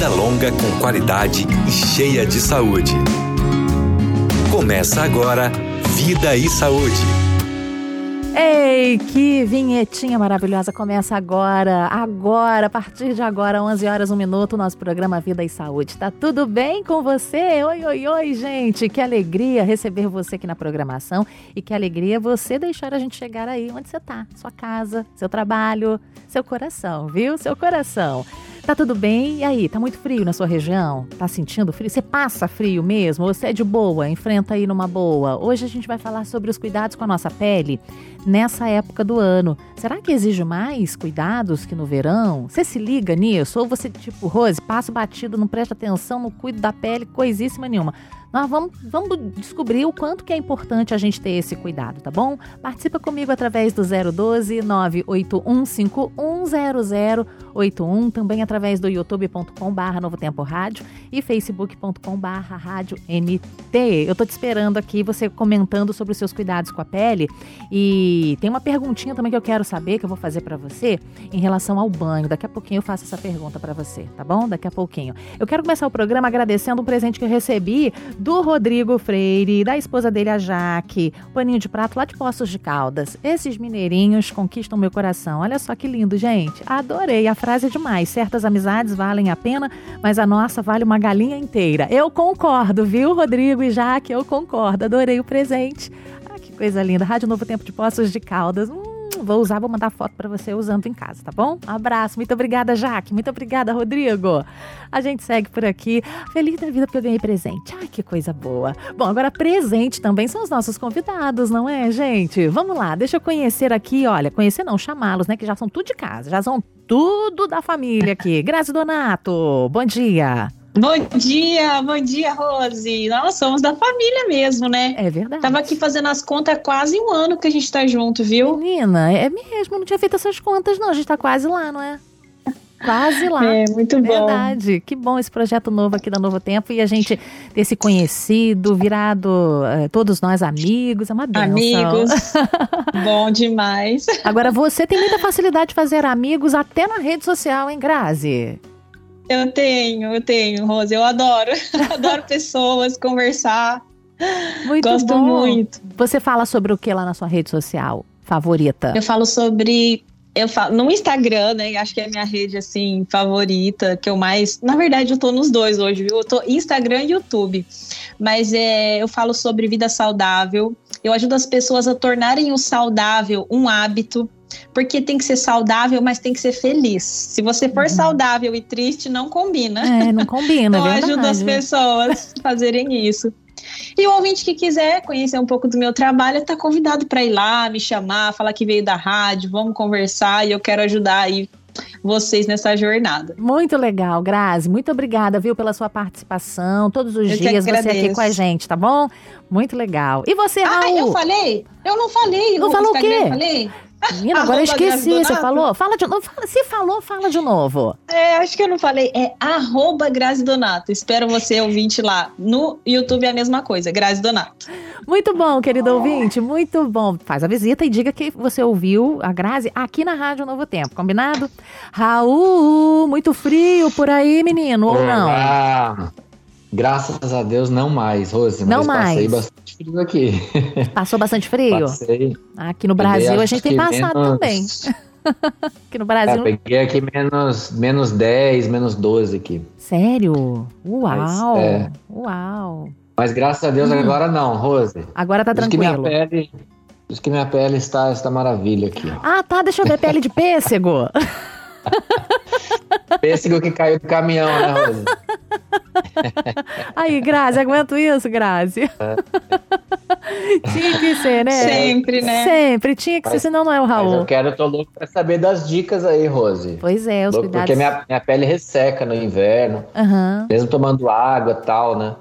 vida longa com qualidade e cheia de saúde. Começa agora Vida e Saúde. Ei, que vinhetinha maravilhosa começa agora, agora, a partir de agora, 11 horas, 1 minuto, nosso programa Vida e Saúde. Tá tudo bem com você? Oi, oi, oi, gente. Que alegria receber você aqui na programação e que alegria você deixar a gente chegar aí onde você tá, sua casa, seu trabalho, seu coração, viu? Seu coração. Tá tudo bem? E aí, tá muito frio na sua região? Tá sentindo frio? Você passa frio mesmo? Ou você é de boa? Enfrenta aí numa boa? Hoje a gente vai falar sobre os cuidados com a nossa pele nessa época do ano. Será que exige mais cuidados que no verão? Você se liga nisso? Ou você, tipo, Rose, passa batido, não presta atenção, não cuida da pele, coisíssima nenhuma. Nós vamos, vamos descobrir o quanto que é importante a gente ter esse cuidado, tá bom? Participa comigo através do 012 981510081, também através do youtube.com barra Novo Tempo Rádio e facebook.com barra Rádio NT. Eu tô te esperando aqui, você comentando sobre os seus cuidados com a pele e tem uma perguntinha também que eu quero saber, que eu vou fazer para você, em relação ao banho. Daqui a pouquinho eu faço essa pergunta para você, tá bom? Daqui a pouquinho. Eu quero começar o programa agradecendo um presente que eu recebi do Rodrigo Freire, da esposa dele, a Jaque. Paninho de prato lá de Poços de Caldas. Esses mineirinhos conquistam meu coração. Olha só que lindo, gente. Adorei. A frase é demais. Certas amizades valem a pena, mas a nossa vale uma galinha inteira. Eu concordo, viu, Rodrigo e Jaque? Eu concordo. Adorei o presente. Ah, que coisa linda. Rádio Novo Tempo de Poços de Caldas. Hum, vou usar, vou mandar foto para você usando em casa, tá bom? Um abraço, muito obrigada, Jaque, muito obrigada, Rodrigo. A gente segue por aqui, feliz da vida porque eu ganhei presente. Ai, que coisa boa. Bom, agora presente também são os nossos convidados, não é, gente? Vamos lá, deixa eu conhecer aqui, olha, conhecer não, chamá-los, né, que já são tudo de casa, já são tudo da família aqui. Grazi Donato, bom dia. Bom dia, bom dia, Rose. Nós somos da família mesmo, né? É verdade. Tava aqui fazendo as contas há quase um ano que a gente tá junto, viu? Menina, é mesmo, não tinha feito essas contas, não. A gente tá quase lá, não é? Quase lá. É, muito bom. Verdade. Que bom esse projeto novo aqui da Novo Tempo e a gente ter se conhecido, virado é, todos nós amigos, é uma benção. Amigos. bom demais. Agora, você tem muita facilidade de fazer amigos até na rede social, hein, Grazi? Eu tenho, eu tenho, Rose. Eu adoro. adoro pessoas, conversar. Muito Gosto bom. muito. Você fala sobre o que lá na sua rede social favorita? Eu falo sobre. Eu falo no Instagram, né? Acho que é a minha rede assim favorita, que eu mais. Na verdade, eu tô nos dois hoje, viu? Eu tô Instagram e YouTube. Mas é, eu falo sobre vida saudável. Eu ajudo as pessoas a tornarem o saudável um hábito porque tem que ser saudável, mas tem que ser feliz. Se você for uhum. saudável e triste, não combina. É, não combina. então é ajuda as pessoas a fazerem isso. E o ouvinte que quiser conhecer um pouco do meu trabalho, está convidado para ir lá, me chamar, falar que veio da rádio, vamos conversar e eu quero ajudar aí vocês nessa jornada. Muito legal, Grazi. Muito obrigada, viu, pela sua participação. Todos os eu dias você aqui com a gente, tá bom? Muito legal. E você, Raul? Ah, eu falei? Eu não falei. Não falou Instagram, o quê? Eu falei? Menina, agora eu esqueci. Você falou? Fala de novo. Se falou, fala de novo. É, acho que eu não falei. É arroba Grazi Donato. Espero você, ouvinte, lá. No YouTube é a mesma coisa, Grazi Donato. Muito bom, querido ouvinte. Muito bom. Faz a visita e diga que você ouviu a Grazi aqui na Rádio Novo Tempo. Combinado? Raul, muito frio por aí, menino, ou não? Graças a Deus, não mais, Rose. Não mais. Passei bastante frio aqui. Passou bastante frio? Passei. Aqui no Brasil a gente tem passado menos... também. aqui no Brasil. É, peguei aqui menos, menos 10, menos 12 aqui. Sério? Uau! Mas, é... Uau! Mas graças a Deus hum. agora não, Rose. Agora tá tranquilo. Diz que minha pele, está, está maravilha aqui. Ah, tá. Deixa eu ver. Pele de pêssego. Pêssego que caiu do caminhão, né, Rose? Aí, Grazi, aguento isso, Grazi. É. tinha que ser, né? Sempre, né? Sempre, tinha que mas, ser, senão não é o Raul. eu quero, tô louco pra saber das dicas aí, Rose. Pois é, os louco, cuidados. Porque minha, minha pele resseca no inverno, uhum. mesmo tomando água e tal, né?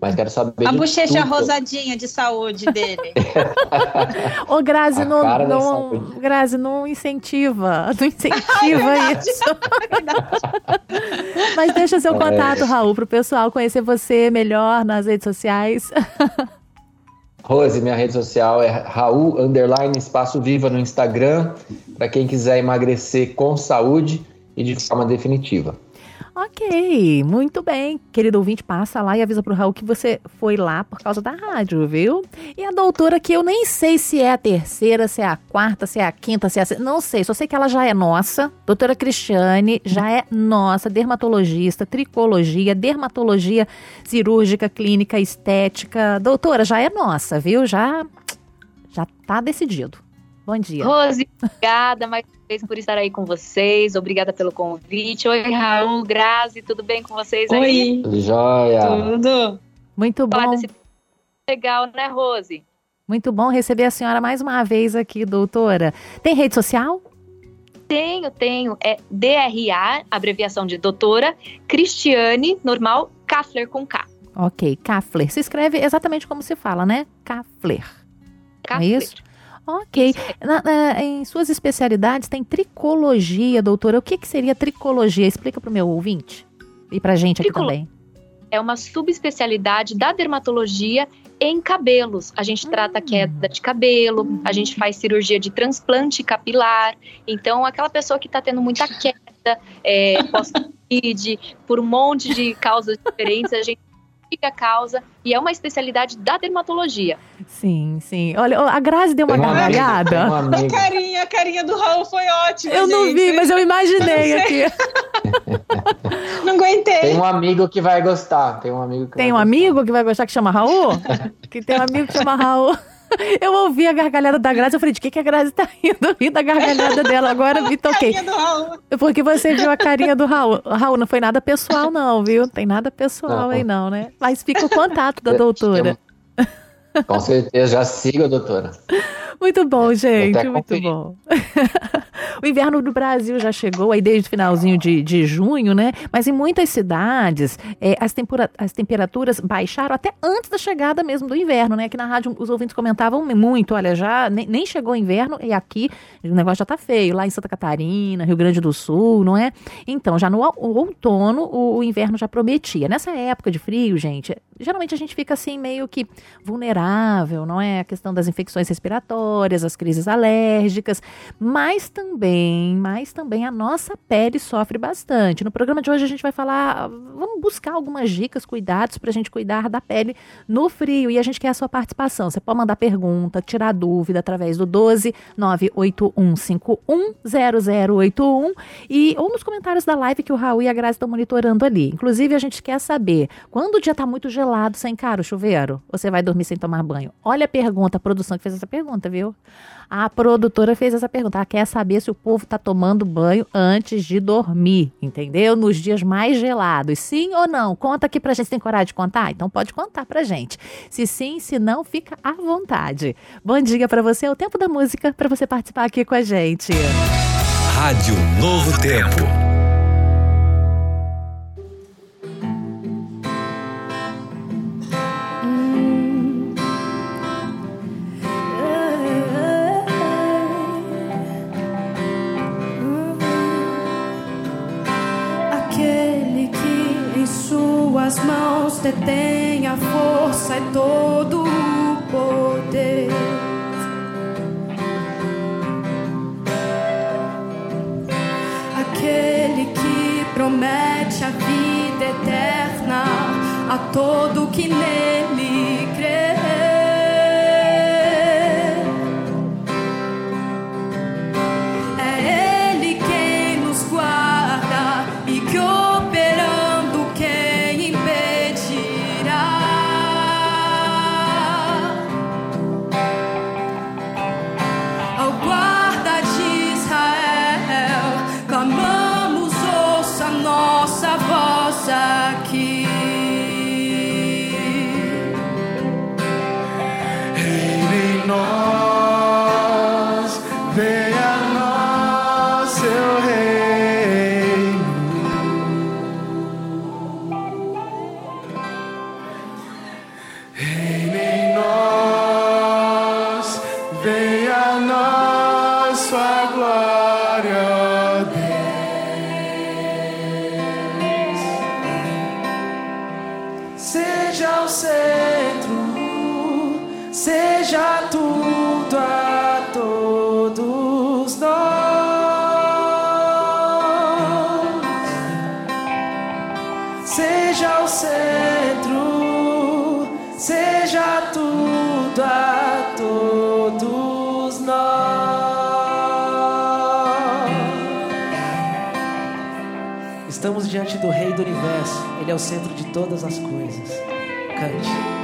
Mas quero saber. A bochecha tudo. rosadinha de saúde dele. Ô, Grazi, não, não, Grazi, não incentiva. Não incentiva é isso. Mas deixa seu é. contato, Raul, para o pessoal conhecer você melhor nas redes sociais. Rose, minha rede social é Raul Underline Espaço Viva no Instagram, para quem quiser emagrecer com saúde e de forma definitiva. Ok, muito bem. Querido ouvinte, passa lá e avisa pro Raul que você foi lá por causa da rádio, viu? E a doutora que eu nem sei se é a terceira, se é a quarta, se é a quinta, se é a... Não sei, só sei que ela já é nossa. Doutora Cristiane já é nossa, dermatologista, tricologia, dermatologia cirúrgica, clínica, estética. Doutora, já é nossa, viu? Já, já tá decidido. Bom dia. Rose, obrigada mais por estar aí com vocês. Obrigada pelo convite. Oi, Raul, Grazi, tudo bem com vocês aí? Oi. Joia. Tudo. Muito bom. Desse... Legal, né, Rose? Muito bom receber a senhora mais uma vez aqui, doutora. Tem rede social? Tenho, tenho. É DRA, abreviação de doutora, Cristiane, normal, Kaffler com K. Ok, Kaffler. Se escreve exatamente como se fala, né? Kaffler. Kaffler. É isso? Ok. Na, na, em suas especialidades tem tricologia, doutora. O que, que seria tricologia? Explica para o meu ouvinte e para a gente aqui Tricolo... também. É uma subespecialidade da dermatologia em cabelos. A gente hum. trata queda de cabelo, a gente faz cirurgia de transplante capilar. Então, aquela pessoa que está tendo muita queda, é, pós-Covid, por um monte de causas diferentes, a gente a causa e é uma especialidade da dermatologia. Sim, sim. Olha, a Grazi deu uma gargalhada. A carinha, a carinha do Raul foi ótima. Eu gente. não vi, mas eu imaginei aqui. não aguentei. Tem um amigo que vai gostar. Tem um amigo que Tem um gostar. amigo que vai gostar que chama Raul? que tem um amigo que chama Raul. Eu ouvi a gargalhada da Grazi, eu falei, de que, que a Grazi tá rindo? Eu ri da gargalhada dela, agora me toquei. A do Raul. Porque você viu a carinha do Raul. Raul, não foi nada pessoal não, viu? Tem nada pessoal não. aí não, né? Mas fica o contato da doutora. Com certeza, já siga, doutora. Muito bom, gente, muito bom. o inverno do Brasil já chegou aí desde o finalzinho de, de junho, né? Mas em muitas cidades é, as, tempura, as temperaturas baixaram até antes da chegada mesmo do inverno, né? Aqui na rádio os ouvintes comentavam muito, olha, já nem, nem chegou o inverno e aqui o negócio já tá feio, lá em Santa Catarina, Rio Grande do Sul, não é? Então, já no outono o, o inverno já prometia. Nessa época de frio, gente, geralmente a gente fica assim meio que vulnerável, não é? A questão das infecções respiratórias, as crises alérgicas, mas também, mas também a nossa pele sofre bastante. No programa de hoje a gente vai falar, vamos buscar algumas dicas, cuidados para a gente cuidar da pele no frio e a gente quer a sua participação. Você pode mandar pergunta, tirar dúvida através do 12 981510081 e ou nos comentários da live que o Raul e a Grazi estão monitorando ali. Inclusive a gente quer saber quando o dia está muito gelado gelado sem cara o chuveiro? Você vai dormir sem tomar banho? Olha a pergunta, a produção que fez essa pergunta, viu? A produtora fez essa pergunta. Ela quer saber se o povo está tomando banho antes de dormir, entendeu? Nos dias mais gelados. Sim ou não? Conta aqui pra gente. Você tem coragem de contar? Então pode contar pra gente. Se sim, se não, fica à vontade. Bom dia para você. É o tempo da música para você participar aqui com a gente. Rádio Novo Tempo. Suas mãos detém a força e todo o poder. Aquele que promete a vida eterna a todo que nele crê. aqui. Reine em nós, venha a nós, seu reino. Ele é o centro de todas as coisas. Cante.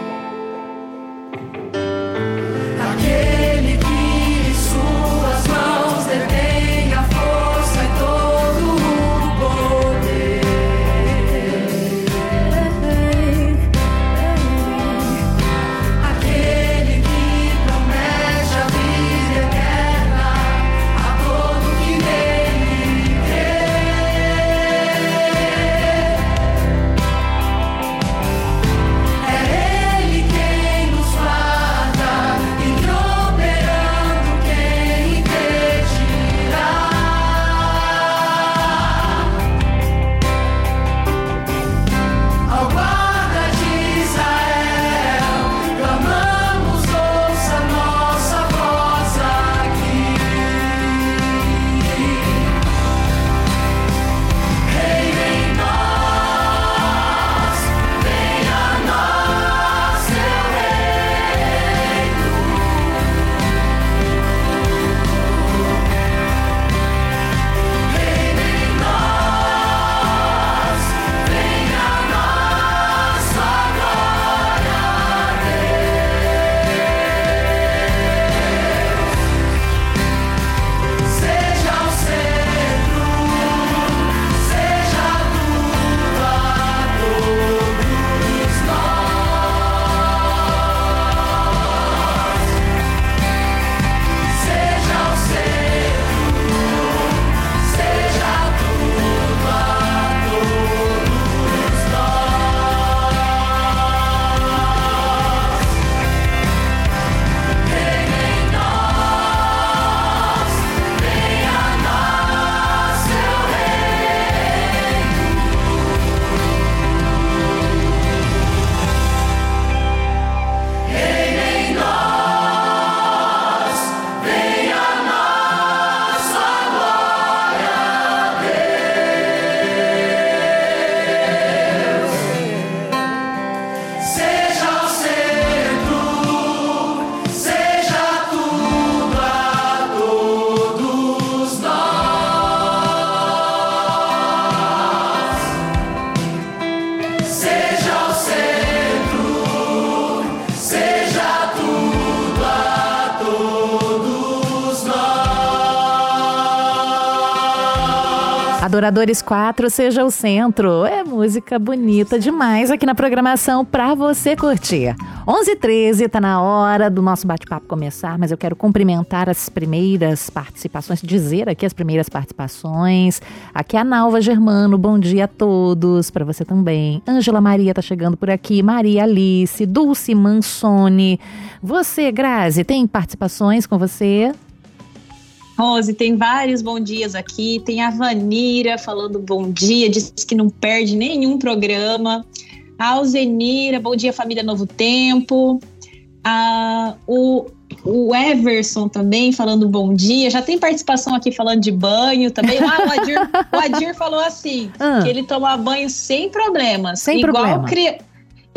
Adoradores 4, seja o centro. É música bonita demais aqui na programação pra você curtir. 11h13, tá na hora do nosso bate-papo começar, mas eu quero cumprimentar as primeiras participações, dizer aqui as primeiras participações. Aqui é a Nalva Germano, bom dia a todos, pra você também. Ângela Maria tá chegando por aqui, Maria Alice, Dulce Mansoni. Você, Grazi, tem participações com você? Rose, tem vários bom dias aqui. Tem a Vanira falando bom dia, diz que não perde nenhum programa. A Alzenira, bom dia, família Novo Tempo. A, o, o Everson também falando bom dia. Já tem participação aqui falando de banho também. Ah, o Adir, o Adir falou assim: Ah. que ele toma banho sem problemas. Sem igual problema. cri-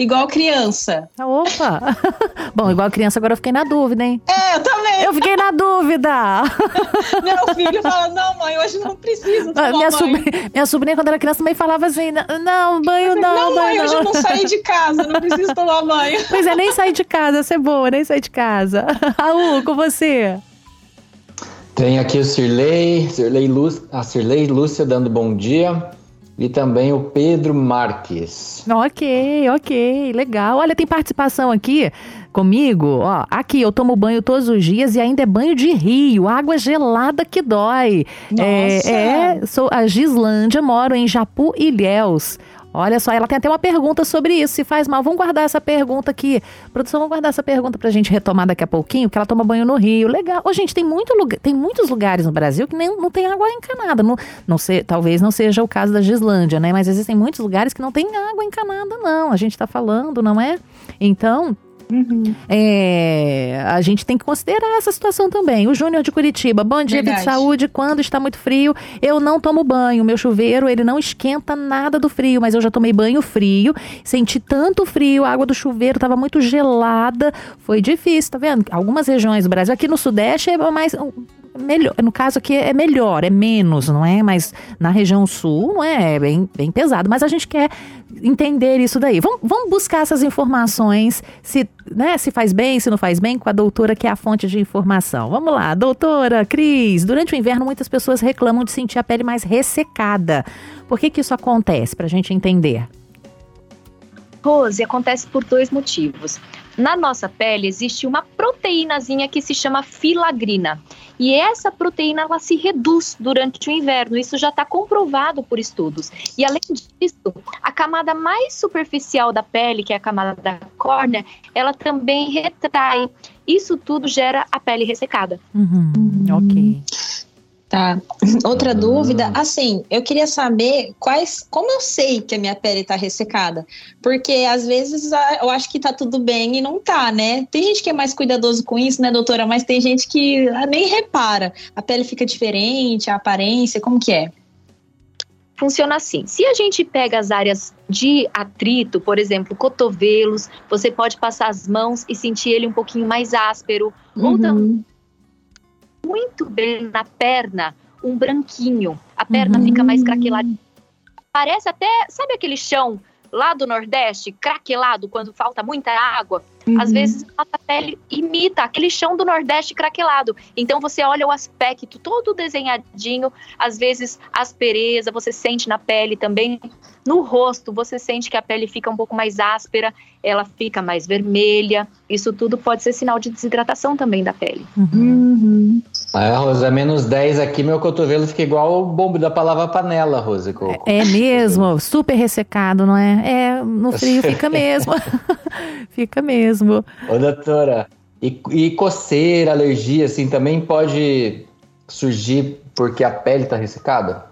igual criança. Ah, Opa! Bom, igual criança, agora eu fiquei na dúvida, hein? É, eu também. Eu fiquei na dúvida! Meu filho fala: não, mãe, hoje não preciso tomar Ah, minha, banho. sobrinha, minha sobrinha, quando era criança, também falava assim: "Não, não, banho não, Não, mãe, banho hoje eu não. não saí de casa, não preciso tomar banho. Pois é, nem sair de casa, essa é boa, nem sair de casa. Raul, com você. Tem aqui o Cirlei, Cirlei Lú- a Cirlei Lúcia dando bom dia. E também o Pedro Marques. Ok, ok, legal. Olha, tem participação aqui comigo. Ó, aqui eu tomo banho todos os dias e ainda é banho de rio, água gelada que dói. Nossa! É, é, sou a Gislândia, moro em Japu Ilhéus. Olha só, ela tem até uma pergunta sobre isso, se faz mal. Vamos guardar essa pergunta aqui. Produção, vamos guardar essa pergunta pra gente retomar daqui a pouquinho, porque ela toma banho no rio. Legal. Ô, gente, tem, muito lugar, tem muitos lugares no Brasil que nem, não tem água encanada. Não, não talvez não seja o caso da Gislândia, né? Mas existem muitos lugares que não tem água encanada, não. A gente tá falando, não é? Então, Uhum. É, a gente tem que considerar essa situação também. O Júnior de Curitiba, bom dia, Vida de Verdade. Saúde. Quando está muito frio, eu não tomo banho. Meu chuveiro, ele não esquenta nada do frio, mas eu já tomei banho frio. Senti tanto frio, a água do chuveiro estava muito gelada. Foi difícil, tá vendo? Algumas regiões do Brasil, aqui no Sudeste é mais. Melhor, no caso aqui é melhor, é menos, não é? Mas na região sul não é, é bem, bem pesado. Mas a gente quer entender isso daí. Vamos, vamos buscar essas informações, se, né, se faz bem, se não faz bem, com a doutora que é a fonte de informação. Vamos lá, doutora Cris. Durante o inverno, muitas pessoas reclamam de sentir a pele mais ressecada. Por que, que isso acontece? Para a gente entender. Rose, acontece por dois motivos. Na nossa pele existe uma proteínazinha que se chama filagrina. E essa proteína ela se reduz durante o inverno. Isso já está comprovado por estudos. E além disso, a camada mais superficial da pele, que é a camada da córnea, ela também retrai. Isso tudo gera a pele ressecada. Uhum, ok. Tá. Outra dúvida, assim, eu queria saber quais, como eu sei que a minha pele tá ressecada? Porque às vezes ah, eu acho que tá tudo bem e não tá, né? Tem gente que é mais cuidadoso com isso, né, doutora? Mas tem gente que ah, nem repara. A pele fica diferente, a aparência, como que é? Funciona assim: se a gente pega as áreas de atrito, por exemplo, cotovelos, você pode passar as mãos e sentir ele um pouquinho mais áspero, ou também Uhum. Muito bem na perna, um branquinho. A perna Uhum. fica mais craquelada. Parece até, sabe aquele chão lá do Nordeste, craquelado, quando falta muita água? Às Uhum. vezes a nossa pele imita aquele chão do Nordeste craquelado. Então você olha o aspecto todo desenhadinho, às vezes aspereza, você sente na pele também. No rosto, você sente que a pele fica um pouco mais áspera, ela fica mais vermelha. Isso tudo pode ser sinal de desidratação também da pele. Uhum. É, Rosa, menos 10 aqui, meu cotovelo fica igual o bombo da palavra panela, Rosa. com- É mesmo, super ressecado, não é? É, no frio fica mesmo. fica mesmo. Ô, doutora, e, e coceira, alergia, assim, também pode surgir porque a pele tá ressecada?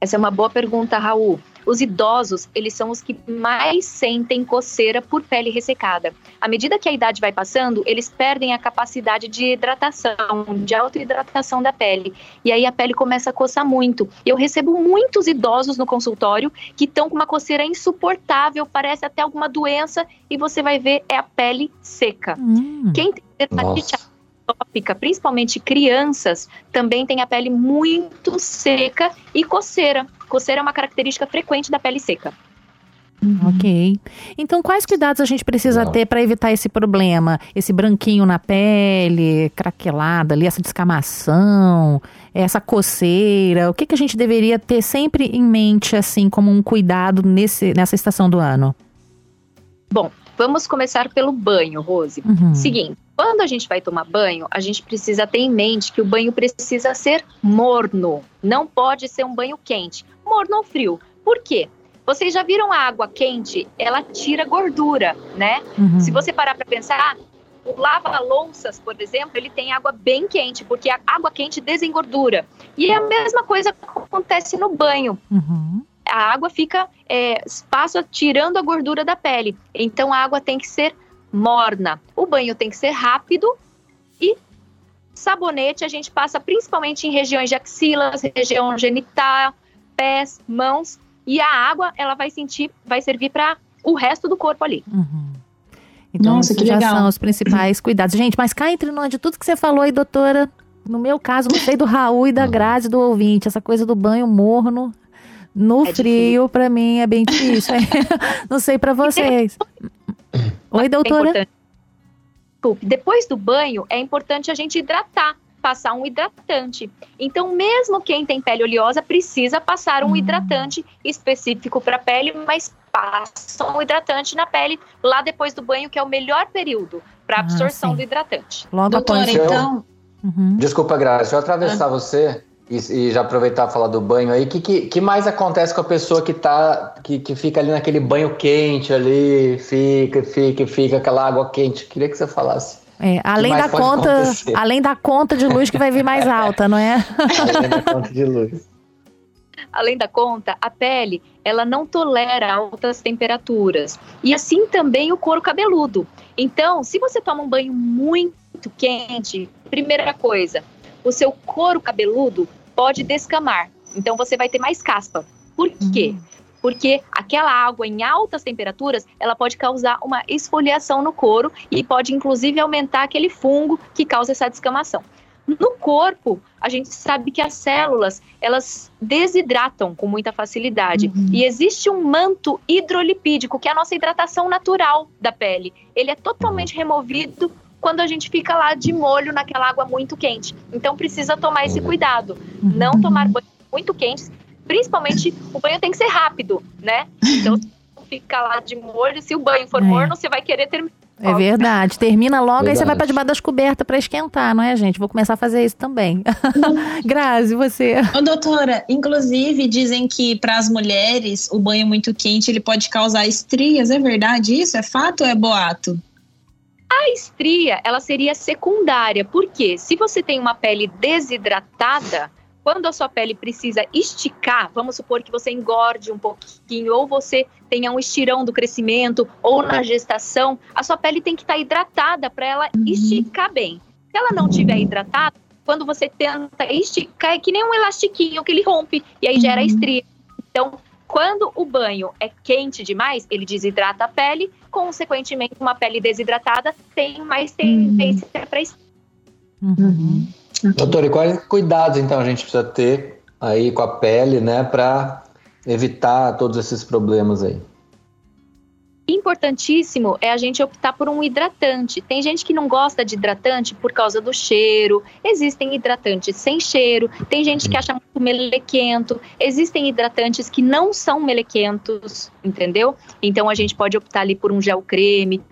Essa é uma boa pergunta, Raul. Os idosos, eles são os que mais sentem coceira por pele ressecada. À medida que a idade vai passando, eles perdem a capacidade de hidratação, de autohidratação da pele. E aí a pele começa a coçar muito. Eu recebo muitos idosos no consultório que estão com uma coceira insuportável, parece até alguma doença, e você vai ver é a pele seca. Hum. Quem tem dermatite Principalmente crianças, também tem a pele muito seca e coceira. Coceira é uma característica frequente da pele seca. Ok. Então, quais cuidados a gente precisa Não. ter para evitar esse problema? Esse branquinho na pele, craquelada ali, essa descamação, essa coceira. O que, que a gente deveria ter sempre em mente, assim, como um cuidado nesse, nessa estação do ano? Vamos começar pelo banho, Rose. Uhum. Seguinte, quando a gente vai tomar banho, a gente precisa ter em mente que o banho precisa ser morno. Não pode ser um banho quente. Morno ou frio. Por quê? Vocês já viram a água quente? Ela tira gordura, né? Uhum. Se você parar para pensar, o lava-louças, por exemplo, ele tem água bem quente, porque a água quente desengordura. E a mesma coisa acontece no banho. Uhum. A água fica, é, passa tirando a gordura da pele. Então a água tem que ser morna. O banho tem que ser rápido e sabonete a gente passa principalmente em regiões de axilas, região genital, pés, mãos. E a água, ela vai sentir, vai servir para o resto do corpo ali. Uhum. Então, Nossa, esses que já legal. são os principais cuidados. Gente, mas cá entre nós, de tudo que você falou aí, doutora, no meu caso, não sei do Raul e da. Grazi do ouvinte, essa coisa do banho morno no É frio, pra mim, é bem difícil. não sei pra vocês. Oi, É doutora? importante. Desculpe, depois do banho, é importante a gente hidratar, passar um hidratante. Então, mesmo quem tem pele oleosa precisa passar um Hum. hidratante específico para a pele, mas passa um hidratante na pele lá depois do banho, que é o melhor período para Ah, absorção sim. do hidratante. Logo Doutora, após. eu- então, Uhum. Desculpa, Graça, eu atravessar você e, e já aproveitar e falar do banho aí. O que, que, que mais acontece com a pessoa que tá que, que fica ali naquele banho quente ali, fica, fica, fica, aquela água quente? Queria que você falasse. É, além da conta, acontecer? além da conta de luz que vai vir mais alta, não é? Além da conta de luz. além da conta, a pele, ela não tolera altas temperaturas. E assim também o couro cabeludo. Então, se você toma um banho muito quente, primeira coisa, o seu couro cabeludo pode descamar. Então você vai ter mais caspa. Por quê? Uhum porque aquela água em altas temperaturas, ela pode causar uma esfoliação no couro e pode inclusive aumentar aquele fungo que causa essa descamação. No corpo, a gente sabe que as células, elas desidratam com muita facilidade. Uhum. E existe um manto hidrolipídico, que é a nossa hidratação natural da pele. Ele é totalmente removido quando a gente fica lá de molho naquela água muito quente. Então precisa tomar esse cuidado. Não tomar banho muito quentes principalmente o banho tem que ser rápido, né? Então, fica lá de molho, se o banho for é. morno, você vai querer terminar. É verdade. Termina logo, verdade. aí você vai para debaixo das cobertas para esquentar, não é, gente? Vou começar a fazer isso também. Grazi, você. Ô, doutora, inclusive dizem que para as mulheres o banho muito quente ele pode causar estrias. É verdade isso? É fato ou é boato? A estria, ela seria secundária, porque se você tem uma pele desidratada, quando a sua pele precisa esticar, vamos supor que você engorde um pouquinho, ou você tenha um estirão do crescimento, ou na gestação, a sua pele tem que estar tá hidratada para ela uhum. esticar bem. Se ela não estiver hidratada, quando você tenta esticar, é que nem um elastiquinho que ele rompe, e aí gera uhum. estria. Então, quando o banho é quente demais, ele desidrata a pele, consequentemente, uma pele desidratada tem mais tendência uhum. para estria. Uhum. Doutor, e quais cuidados então a gente precisa ter aí com a pele, né, para evitar todos esses problemas aí? Importantíssimo é a gente optar por um hidratante. Tem gente que não gosta de hidratante por causa do cheiro. Existem hidratantes sem cheiro. Tem gente que acha muito melequento. Existem hidratantes que não são melequentos, entendeu? Então a gente pode optar ali por um gel creme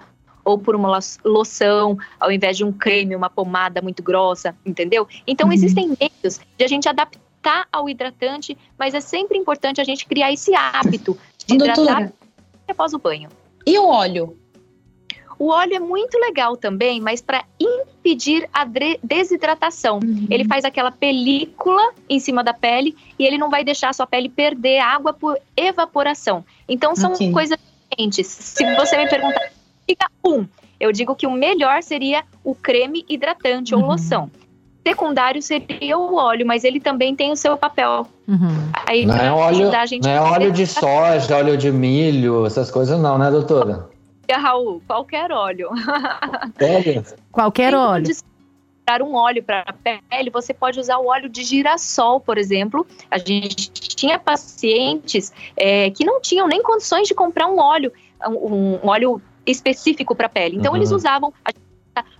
ou por uma loção, ao invés de um creme, uma pomada muito grossa, entendeu? Então uhum. existem meios de a gente adaptar ao hidratante, mas é sempre importante a gente criar esse hábito de hidratar após o banho. E o óleo? O óleo é muito legal também, mas para impedir a desidratação. Uhum. Ele faz aquela película em cima da pele e ele não vai deixar a sua pele perder água por evaporação. Então são okay. coisas diferentes. Se você me perguntar diga um. Eu digo que o melhor seria o creme hidratante uhum. ou loção. Secundário seria o óleo, mas ele também tem o seu papel. Uhum. Aí, não, é óleo, não é óleo de soja, óleo de milho, essas coisas não, né, doutora? Raul, qualquer óleo. Sério? Qualquer óleo. Dar um óleo para a pele, você pode usar o óleo de girassol, por exemplo. A gente tinha pacientes é, que não tinham nem condições de comprar um óleo, um, um óleo específico para a pele. Então, uhum. eles usavam.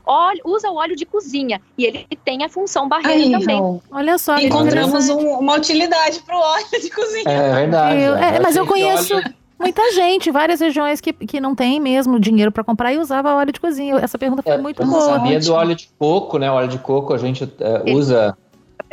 Óleo, usa o óleo de cozinha e ele tem a função barreira Aí, também. Olha só, encontramos um, uma utilidade para o óleo de cozinha. É verdade. Eu, é, mas eu conheço óleo... muita gente, várias regiões que, que não tem mesmo dinheiro para comprar e usava óleo de cozinha. Essa pergunta foi é, muito boa. Eu sabia do óleo de coco, né? O óleo de coco a gente é, usa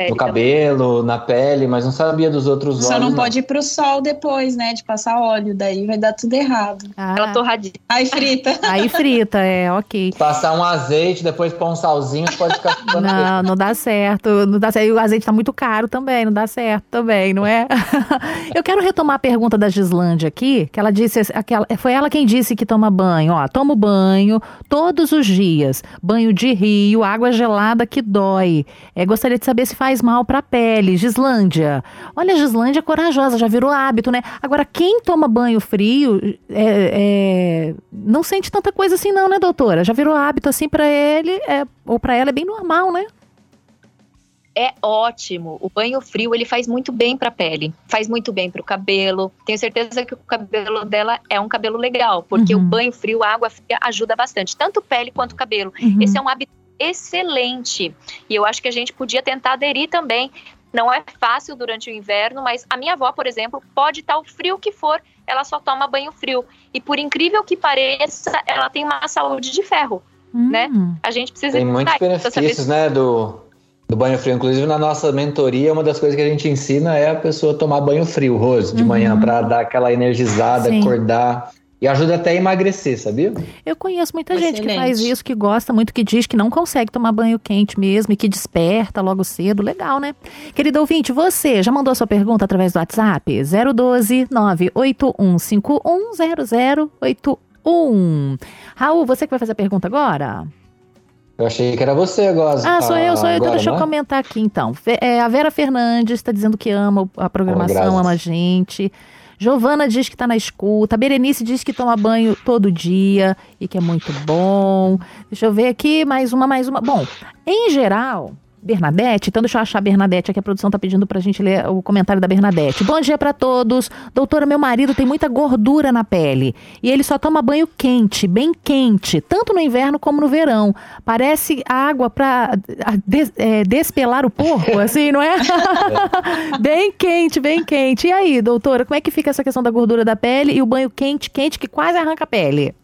no cabelo, na pele, mas não sabia dos outros óleos. Só não, não, pode ir pro sol depois, né? De passar óleo, daí vai dar tudo errado. Ah. Ela torradinha. Aí frita. Aí frita, é, ok. Passar um azeite, depois pôr um salzinho, pode ficar Não, não dá certo. Não dá certo. E o azeite tá muito caro também, não dá certo também, não é? Eu quero retomar a pergunta da Gislândia aqui, que ela disse, aquela, foi ela quem disse que toma banho, ó, toma banho todos os dias, banho de rio, água gelada que dói. É, gostaria de saber se faz mal para a pele. Gislândia. Olha, a Gislândia é corajosa, já virou hábito, né? Agora, quem toma banho frio é, é, não sente tanta coisa assim, não, né, doutora? Já virou hábito assim para ele, é, ou para ela é bem normal, né? é ótimo. O banho frio ele faz muito bem para a pele, faz muito bem para o cabelo. Tenho certeza que o cabelo dela é um cabelo legal, porque uhum. o banho frio, a água fria ajuda bastante, tanto pele quanto cabelo. Uhum. Esse é um hábito excelente. E eu acho que a gente podia tentar aderir também. Não é fácil durante o inverno, mas a minha avó, por exemplo, pode estar o frio que for, ela só toma banho frio. E por incrível que pareça, ela tem uma saúde de ferro, hum. né? A gente precisa... Tem muitos benefícios, né, do, do banho frio. Inclusive, na nossa mentoria, uma das coisas que a gente ensina é a pessoa tomar banho frio, Rose, de uhum. manhã, para dar aquela energizada, Sim. acordar E ajuda até a emagrecer, sabia? Eu conheço muita gente que Excelente. faz isso, que gosta muito, que diz que não consegue tomar banho quente mesmo e que desperta logo cedo. Legal, né? Querido ouvinte, você já mandou a sua pergunta através do WhatsApp? 012 981510081. Raul, você que vai fazer a pergunta agora? Eu achei que era você agora. Ah, sou eu, sou eu. Então agora, deixa eu não é? comentar aqui então. É, a Vera Fernandes está dizendo que ama a programação, graças. ama a gente. Giovana diz que está na escuta. Berenice diz que toma banho todo dia e que é muito bom. Deixa eu ver aqui, mais uma, mais uma. Bom, em geral, Bernadette, então deixa eu achar a Bernadette aqui, a produção tá pedindo pra gente ler o comentário da Bernadette. Bom dia pra todos. Doutora, meu marido tem muita gordura na pele e ele só toma banho quente, bem quente, tanto no inverno como no verão. Parece água pra ah, des- é, despelar o porco, assim, não é? bem quente, bem quente. E aí, doutora, como é que fica essa questão da gordura da pele e o banho quente, quente, que quase arranca a pele?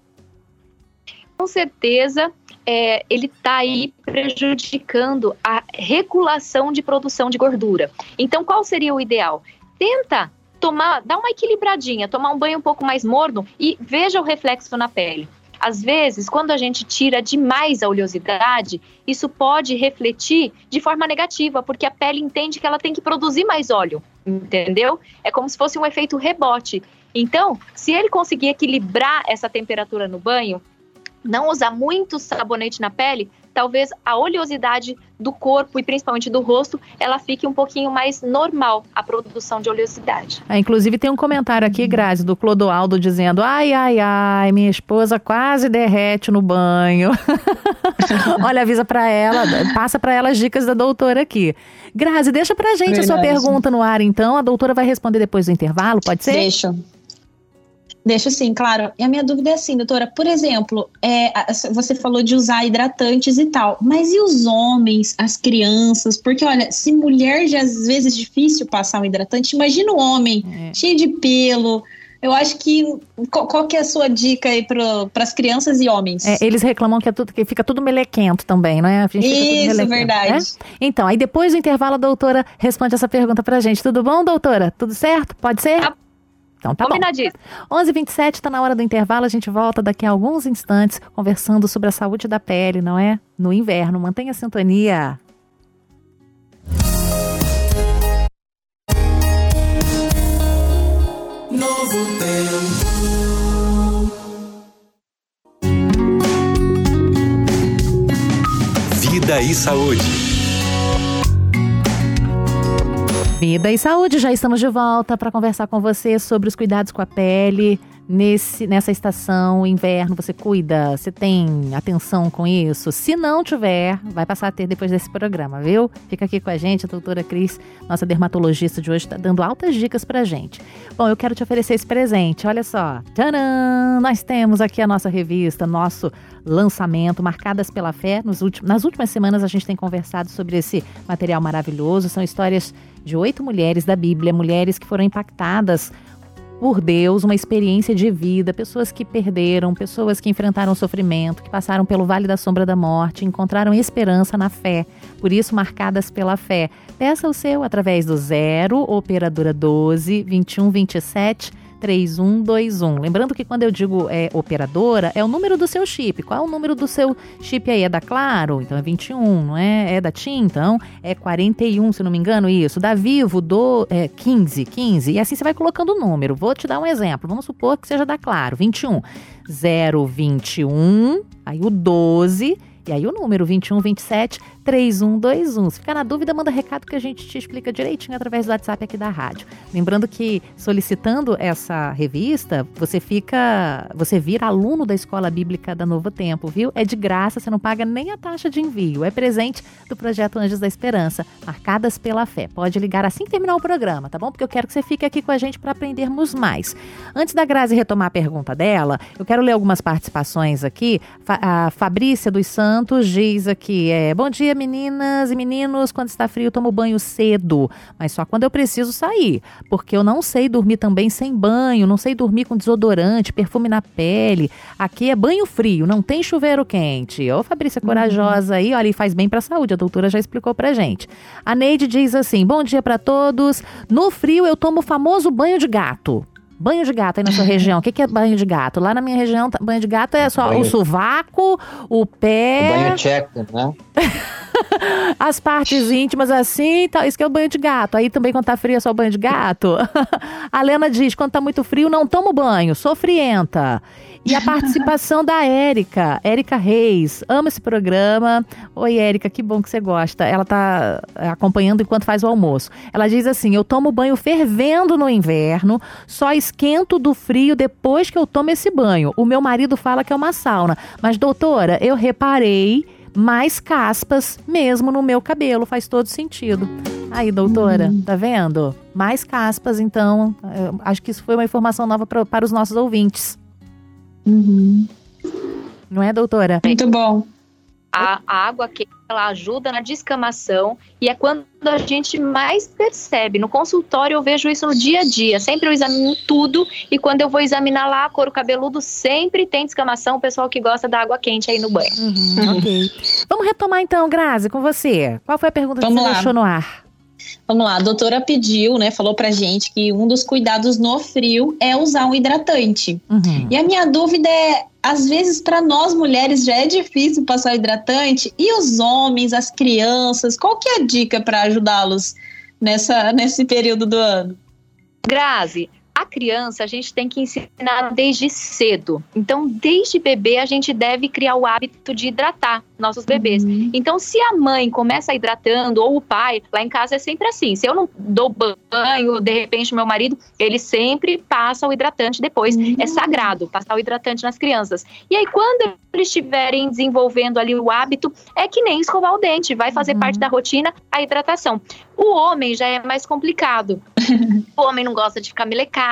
com certeza é, ele está aí prejudicando a regulação de produção de gordura. Então, qual seria o ideal? Tenta tomar, dar uma equilibradinha, tomar um banho um pouco mais morno e veja o reflexo na pele. Às vezes, quando a gente tira demais a oleosidade, isso pode refletir de forma negativa, porque a pele entende que ela tem que produzir mais óleo, entendeu? É como se fosse um efeito rebote. Então, se ele conseguir equilibrar essa temperatura no banho, não usar muito sabonete na pele, talvez a oleosidade do corpo e principalmente do rosto, ela fique um pouquinho mais normal, a produção de oleosidade. Ah, inclusive tem um comentário aqui, Grazi, do Clodoaldo dizendo: ai, ai, ai, minha esposa quase derrete no banho. Olha, avisa pra ela, passa pra ela as dicas da doutora aqui. Grazi, deixa pra gente a sua Verdade. pergunta no ar, então. A doutora vai responder depois do intervalo, pode ser? Deixa. Deixa sim, claro. E a minha dúvida é assim, doutora, por exemplo, é, você falou de usar hidratantes e tal, mas e os homens, as crianças? Porque, olha, se mulher já às vezes é difícil passar um hidratante, imagina o homem, É. cheio de pelo. Eu acho que. Qual, qual que é a sua dica aí para as crianças e homens? É, eles reclamam que, é tudo, que fica tudo melequento também, não é? A gente Isso, verdade. né? Então, aí depois do intervalo a doutora responde essa pergunta pra gente. Tudo bom, doutora? Tudo certo? Pode ser? Tá. Então tá bom. Combinadíssimo. 11h27, tá na hora do intervalo. A gente volta daqui a alguns instantes conversando sobre a saúde da pele, não é? No inverno. Mantenha a sintonia. Novo tempo. Vida e saúde. Vida e saúde, já estamos de volta para conversar com você sobre os cuidados com a pele. Nesse, nessa estação, inverno, você cuida? Você tem atenção com isso? Se não tiver, vai passar a ter depois desse programa, viu? Fica aqui com a gente, a doutora Cris, nossa dermatologista de hoje, está dando altas dicas pra gente. Bom, eu quero te oferecer esse presente, olha só. Tcharam! Nós temos aqui a nossa revista, nosso lançamento, Marcadas pela Fé. Últimos, nas últimas semanas a gente tem conversado sobre esse material maravilhoso. São histórias de oito mulheres da Bíblia, mulheres que foram impactadas por Deus, uma experiência de vida, pessoas que perderam, pessoas que enfrentaram sofrimento, que passaram pelo vale da sombra da morte, encontraram esperança na fé, por isso marcadas pela fé. Peça o seu através do 0 operadora 12 21 27 3121. Lembrando que quando eu digo é, operadora, é o número do seu chip. Qual é o número do seu chip aí? É da Claro? Então é 21, não é? É da TIM? Então é 41, se não me engano, isso. Da Vivo, do é, 15, 15. E assim você vai colocando o número. Vou te dar um exemplo. Vamos supor que seja da Claro, 21. 021, aí o 12. E aí o número 2127 3121. Se ficar na dúvida, manda recado que a gente te explica direitinho através do WhatsApp aqui da rádio. Lembrando que solicitando essa revista, você fica, você vira aluno da Escola Bíblica da Novo Tempo, viu? É de graça, você não paga nem a taxa de envio. É presente do projeto Anjos da Esperança, marcadas pela fé. Pode ligar assim que terminar o programa, tá bom? Porque eu quero que você fique aqui com a gente para aprendermos mais. Antes da Grazi retomar a pergunta dela, eu quero ler algumas participações aqui. A Fabrícia dos Santos diz aqui: é, Bom dia, meninas e meninos. Quando está frio, eu tomo banho cedo, mas só quando eu preciso sair. Porque eu não sei dormir também sem banho, não sei dormir com desodorante, perfume na pele. Aqui é banho frio, não tem chuveiro quente. Ô, Fabrícia, corajosa aí, olha, e faz bem pra saúde. A doutora já explicou pra gente. A Neide diz assim: Bom dia pra todos. No frio, eu tomo o famoso banho de gato. Banho de gato aí na sua região. O que, que é banho de gato? Lá na minha região, banho de gato é só Banho- o sovaco, o O pé, banho tcheco, né? as partes íntimas assim tal. Isso que é o banho de gato. Aí também quando tá frio é só o banho de gato. a Lena diz, quando tá muito frio, não tomo banho, sou frienta. E a participação da Érica, Érica Reis. Amo esse programa. Oi, Érica, que bom que você gosta. Ela tá eh, acompanhando enquanto faz o almoço. Ela diz assim: Eu tomo banho fervendo no inverno, só esquento do frio depois que eu tomo esse banho. O meu marido fala que é uma sauna. Mas, doutora, eu reparei mais caspas mesmo no meu cabelo. Faz todo sentido. Aí, doutora, tá vendo? Mais caspas, então. eh, acho que isso foi uma informação nova pra- para os nossos ouvintes. Uhum. Não é, doutora? Muito bom. A, a água quente ela ajuda na descamação e é quando a gente mais percebe. No consultório eu vejo isso no dia a dia. Sempre eu examino tudo e quando eu vou examinar lá couro cabeludo sempre tem descamação. O pessoal que gosta da água quente aí no banho. Uhum, ok. Vamos retomar então, Grazi, com você. Qual foi a pergunta que Vamos você lá. deixou no ar? Vamos lá, a doutora pediu, né? Falou pra gente que um dos cuidados no frio é usar um hidratante. Uhum. E a minha dúvida é, às vezes para nós mulheres já é difícil passar o hidratante e os homens, as crianças, qual que é a dica para ajudá-los nessa nesse período do ano? Grazi, a criança a gente tem que ensinar desde cedo. Então, desde bebê, a gente deve criar o hábito de hidratar nossos bebês. Então, se a mãe começa hidratando, ou o pai, lá em casa é sempre assim. Se eu não dou banho, de repente, meu marido, ele sempre passa o hidratante depois. Uhum. É sagrado passar o hidratante nas crianças. E aí, quando eles estiverem desenvolvendo ali o hábito, é que nem escovar o dente, vai fazer Uhum. parte da rotina a hidratação. O homem já é mais complicado. O homem não gosta de ficar melecado,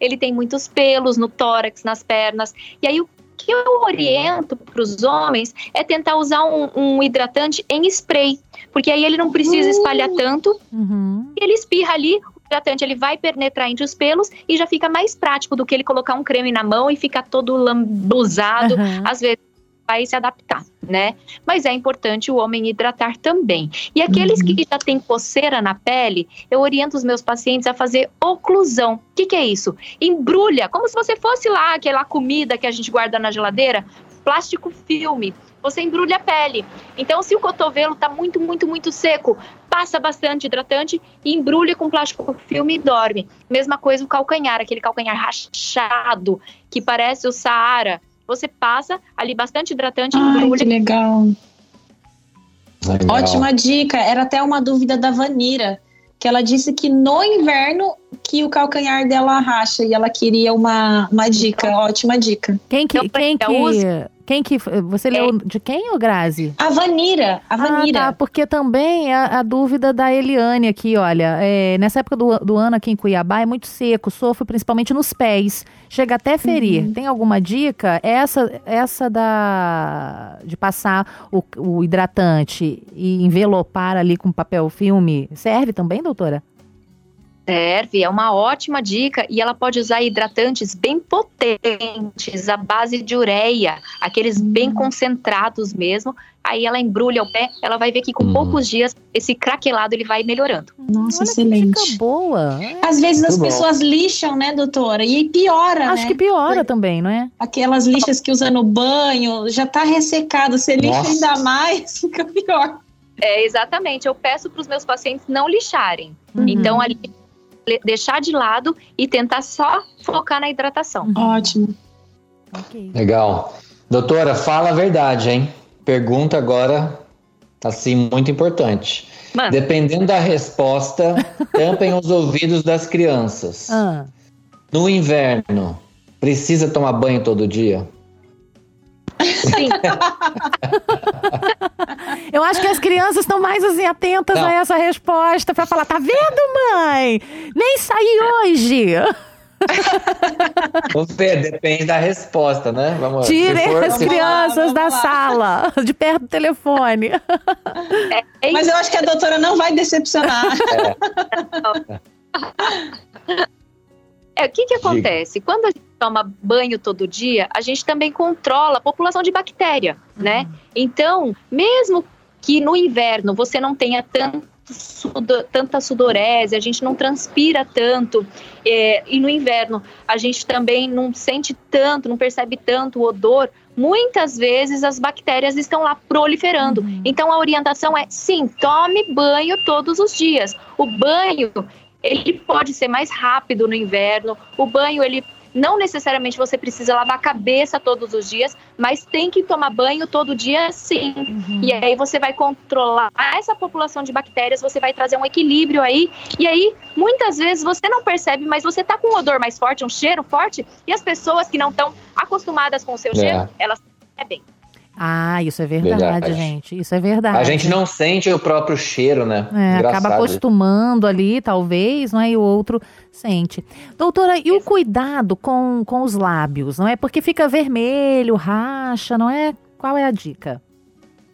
ele tem muitos pelos no tórax, nas pernas. E aí, o que eu oriento para os homens é tentar usar um, um hidratante em spray, porque aí ele não precisa espalhar tanto, Uhum. e ele espirra ali, o hidratante ele vai penetrar entre os pelos e já fica mais prático do que ele colocar um creme na mão e ficar todo lambuzado. Aham. Às vezes vai se adaptar, né? Mas é importante o homem hidratar também. E aqueles que já têm coceira na pele, eu oriento os meus pacientes a fazer oclusão. O que, que é isso? Embrulha, como se você fosse lá aquela comida que a gente guarda na geladeira, plástico filme. Você embrulha a pele. Então, se o cotovelo está muito, muito, muito seco, passa bastante hidratante e embrulha com plástico filme e dorme. Mesma coisa o calcanhar, aquele calcanhar rachado que parece o Saara. Você passa ali bastante hidratante, Ai, embrulha que legal. Legal. Ótima dica. Era até uma dúvida da Vanira, que ela disse que no inverno que o calcanhar dela racha e ela queria uma, uma dica. Ótima dica. Quem que, Então, quem que, quem que, você leu de quem, ô Grazi? A Vanira, a Ah, Vanira. tá, porque também a, a dúvida da Eliane aqui, olha, é, nessa época do, do ano aqui em Cuiabá é muito seco, sofro principalmente nos pés, chega até ferir. Tem alguma dica? Essa, essa da de passar o, o hidratante e envelopar ali com papel filme, serve também, doutora? Serve, é uma ótima dica e ela pode usar hidratantes bem potentes, à base de ureia, aqueles bem concentrados mesmo. Aí ela embrulha o pé, ela vai ver que com Hum. poucos dias esse craquelado ele vai melhorando. Nossa, Olha que excelente. dica boa. Às vezes as Muito bom. pessoas lixam, né, doutora? E piora, Acho né? que piora também, não é? Aquelas lixas que usa no banho, já tá ressecado. Você lixa Nossa. ainda mais, fica pior. É, exatamente, eu peço para os meus pacientes não lixarem. Uhum. Então ali deixar de lado e tentar só focar na hidratação. Ótimo. Ok. Legal. Doutora, fala a verdade, hein? Pergunta agora, assim, muito importante. Mano, Dependendo da resposta, tampem os ouvidos das crianças. Ah, No inverno, precisa tomar banho todo dia? sim, eu acho que as crianças estão mais assim atentas Não. a essa resposta pra falar, tá vendo, mãe? Nem saí hoje. Vamos ver, depende da resposta, né? Vamos Tirem for- as se- crianças vamos da lá. sala, de perto do telefone. é Mas eu acho que a doutora não vai decepcionar. É, o que, que acontece? Quando a gente toma banho todo dia, a gente também controla a população de bactéria, né? Então, mesmo que no inverno você não tenha tanto tanta sudorese, a gente não transpira tanto. É, e no inverno, a gente também não sente tanto, não percebe tanto o odor. Muitas vezes as bactérias estão lá proliferando. Uhum. Então a orientação é sim, tome banho todos os dias. O banho ele pode ser mais rápido no inverno. O banho ele não necessariamente você precisa lavar a cabeça todos os dias, mas tem que tomar banho todo dia sim. Uhum. E aí você vai controlar essa população de bactérias, você vai trazer um equilíbrio aí. E aí, muitas vezes você não percebe, mas você tá com um odor mais forte, um cheiro forte, e as pessoas que não estão acostumadas com o seu é. cheiro, elas percebem. Ah, isso é verdade, verdade, gente. Isso é verdade. A gente não sente o próprio cheiro, né? É, acaba acostumando ali, talvez, não é? E o outro sente. Doutora, e o cuidado com, com os lábios, não é? Porque fica vermelho, racha, não é? Qual é a dica?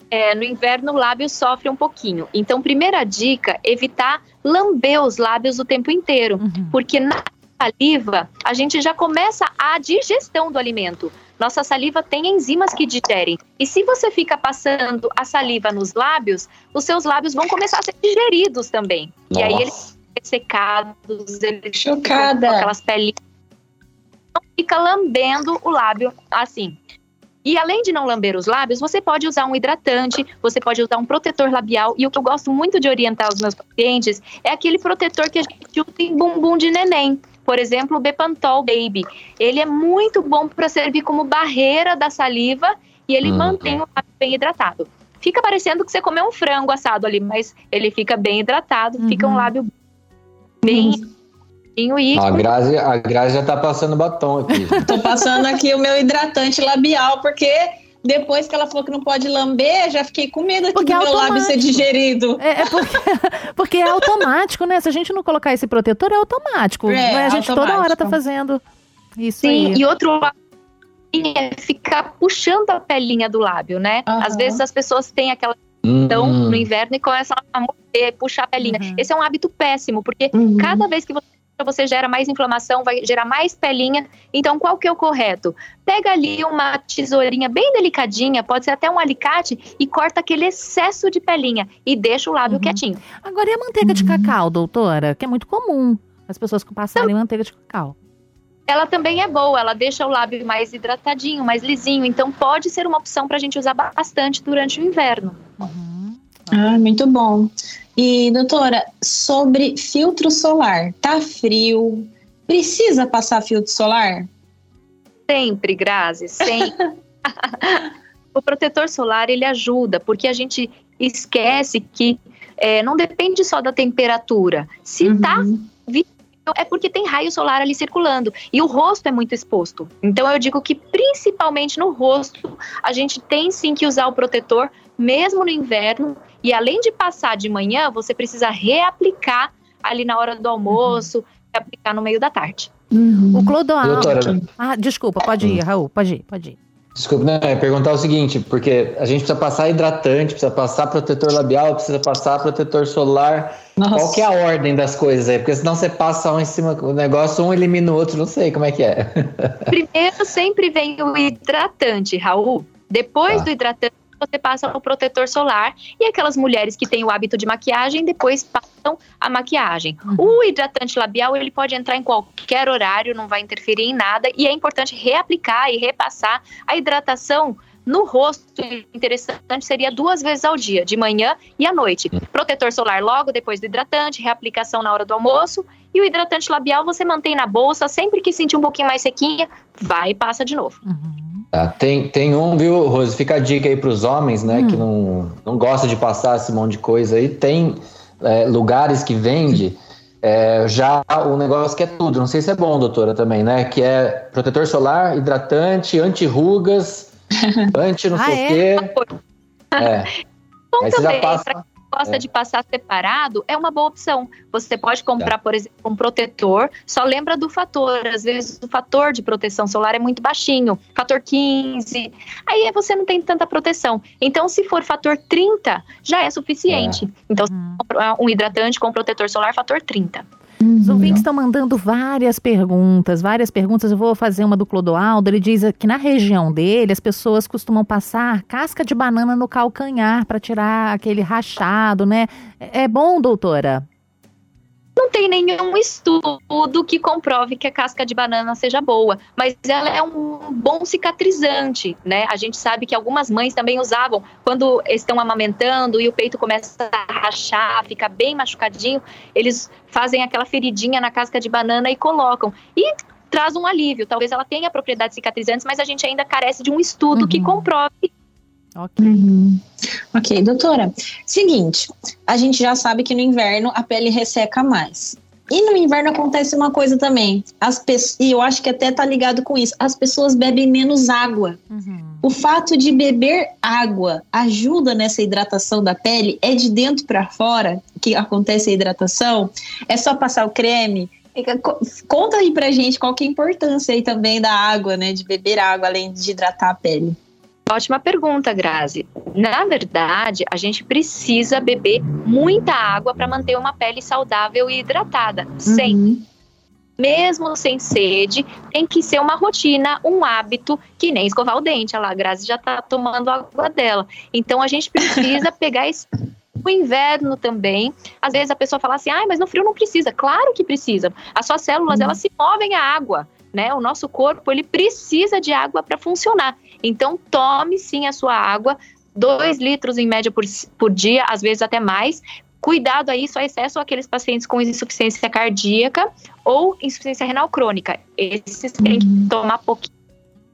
É, no inverno o lábio sofre um pouquinho. Então, primeira dica, evitar lamber os lábios o tempo inteiro. Uhum. Porque na saliva, a gente já começa a digestão do alimento. Nossa saliva tem enzimas que digerem. E se você fica passando a saliva nos lábios, os seus lábios vão começar a ser digeridos também. Nossa. E aí eles secados, eles Chocada. com aquelas pelinhas. Não fica lambendo o lábio assim. E além de não lamber os lábios, você pode usar um hidratante, você pode usar um protetor labial. E o que eu gosto muito de orientar os meus pacientes é aquele protetor que a gente usa em bumbum de neném. Por exemplo, o Bepantol Baby. Ele é muito bom para servir como barreira da saliva e ele uhum. mantém o lábio bem hidratado. Fica parecendo que você comeu um frango assado ali, mas ele fica bem hidratado, uhum. fica um uhum. lábio bem uhum. e... A Grazi, a Grazi já tá passando batom aqui. Tô passando aqui o meu hidratante labial, porque depois que ela falou que não pode lamber, já fiquei com medo aqui do é meu lábio ser digerido. É, é porque, porque, é automático, né? Se a gente não colocar esse protetor, é automático. É, a gente automático. toda hora tá fazendo isso Sim, aí. e outro é ficar puxando a pelinha do lábio, né? Uhum. Às vezes as pessoas têm aquela então, uhum. no inverno e começam a morder, puxar a pelinha. Uhum. Esse é um hábito péssimo, porque uhum. cada vez que você você gera mais inflamação, vai gerar mais pelinha. Então, qual que é o correto? Pega ali uma tesourinha bem delicadinha, pode ser até um alicate, e corta aquele excesso de pelinha e deixa o lábio uhum. quietinho. Agora, e a manteiga de uhum. cacau, doutora? Que é muito comum as pessoas que passarem então, manteiga de cacau. Ela também é boa, ela deixa o lábio mais hidratadinho, mais lisinho. Então, pode ser uma opção para a gente usar bastante durante o inverno. Uhum. Ah, muito bom. E, doutora, sobre filtro solar, tá frio? Precisa passar filtro solar? Sempre, Grazi, sempre. o protetor solar, ele ajuda, porque a gente esquece que é, não depende só da temperatura. Se uhum. tá é porque tem raio solar ali circulando e o rosto é muito exposto. Então eu digo que principalmente no rosto a gente tem sim que usar o protetor mesmo no inverno e além de passar de manhã, você precisa reaplicar ali na hora do almoço, uhum. reaplicar no meio da tarde. Uhum. O clodoalto. Ah, desculpa, pode ir, Raul, pode ir, pode ir. Desculpa, não, é perguntar o seguinte, porque a gente precisa passar hidratante, precisa passar protetor labial, precisa passar protetor solar. Nossa. Qual que é a ordem das coisas aí? Porque senão você passa um em cima do negócio, um elimina o outro, não sei como é que é. Primeiro sempre vem o hidratante, Raul. Depois tá. do hidratante você passa o protetor solar e aquelas mulheres que têm o hábito de maquiagem depois passam a maquiagem. Uhum. O hidratante labial ele pode entrar em qualquer horário, não vai interferir em nada e é importante reaplicar e repassar a hidratação no rosto, interessante seria duas vezes ao dia, de manhã e à noite. Uhum. Protetor solar logo depois do hidratante, reaplicação na hora do almoço. E o hidratante labial você mantém na bolsa, sempre que sentir um pouquinho mais sequinha, vai e passa de novo. Uhum. Tá, tem, tem um, viu, Rose? Fica a dica aí para os homens, né, hum. que não, não gosta de passar esse monte de coisa aí. Tem é, lugares que vende é, já o negócio que é tudo. Não sei se é bom, doutora, também, né? Que é protetor solar, hidratante, anti-rugas, anti não ah, sei o é? quê. É. Aí você já passa gosta é. de passar separado, é uma boa opção. Você pode comprar, tá. por exemplo, um protetor, só lembra do fator. Às vezes o fator de proteção solar é muito baixinho, fator 15. Aí você não tem tanta proteção. Então, se for fator 30, já é suficiente. É. Então, uhum. um hidratante com protetor solar fator 30. Os ouvintes estão mandando várias perguntas, várias perguntas. Eu vou fazer uma do Clodoaldo. Ele diz que na região dele as pessoas costumam passar casca de banana no calcanhar para tirar aquele rachado, né? É bom, doutora? Não tem nenhum estudo que comprove que a casca de banana seja boa, mas ela é um bom cicatrizante, né? A gente sabe que algumas mães também usavam quando estão amamentando e o peito começa a rachar, fica bem machucadinho, eles fazem aquela feridinha na casca de banana e colocam. E traz um alívio. Talvez ela tenha propriedades cicatrizantes, mas a gente ainda carece de um estudo uhum. que comprove Ok. Uhum. Ok, doutora. Seguinte, a gente já sabe que no inverno a pele resseca mais. E no inverno acontece uma coisa também. As pessoas, e eu acho que até tá ligado com isso. As pessoas bebem menos água. Uhum. O fato de beber água ajuda nessa hidratação da pele. É de dentro para fora que acontece a hidratação. É só passar o creme. Conta aí pra gente qual que é a importância aí também da água, né? De beber água além de hidratar a pele. Ótima pergunta, Grazi. Na verdade, a gente precisa beber muita água para manter uma pele saudável e hidratada, uhum. sempre. Mesmo sem sede, tem que ser uma rotina, um hábito, que nem escovar o dente. Olha lá, a Grazi já está tomando água dela. Então, a gente precisa pegar esse o inverno também. Às vezes a pessoa fala assim, ah, mas no frio não precisa. Claro que precisa. As suas células, uhum. elas se movem à água. Né? O nosso corpo, ele precisa de água para funcionar. Então, tome sim a sua água, 2 litros em média por, por dia, às vezes até mais. Cuidado aí, só excesso aqueles pacientes com insuficiência cardíaca ou insuficiência renal crônica. Esses têm que uhum. tomar pouquinho.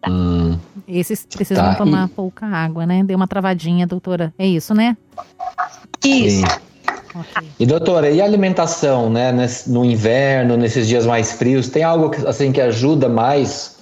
Hum. Esses precisam tá. tomar e... pouca água, né? Deu uma travadinha, doutora. É isso, né? Isso. Okay. E doutora, e a alimentação, né? no inverno, nesses dias mais frios, tem algo assim que ajuda mais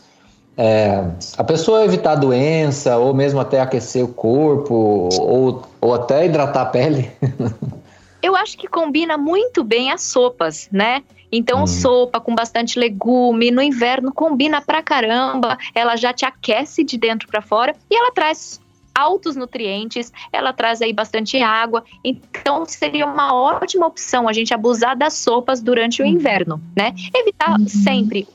é, a pessoa evitar doença, ou mesmo até aquecer o corpo, ou, ou até hidratar a pele? Eu acho que combina muito bem as sopas, né? Então, hum. sopa com bastante legume, no inverno combina pra caramba, ela já te aquece de dentro para fora e ela traz altos nutrientes, ela traz aí bastante água, então seria uma ótima opção a gente abusar das sopas durante o uhum. inverno, né? Evitar uhum. sempre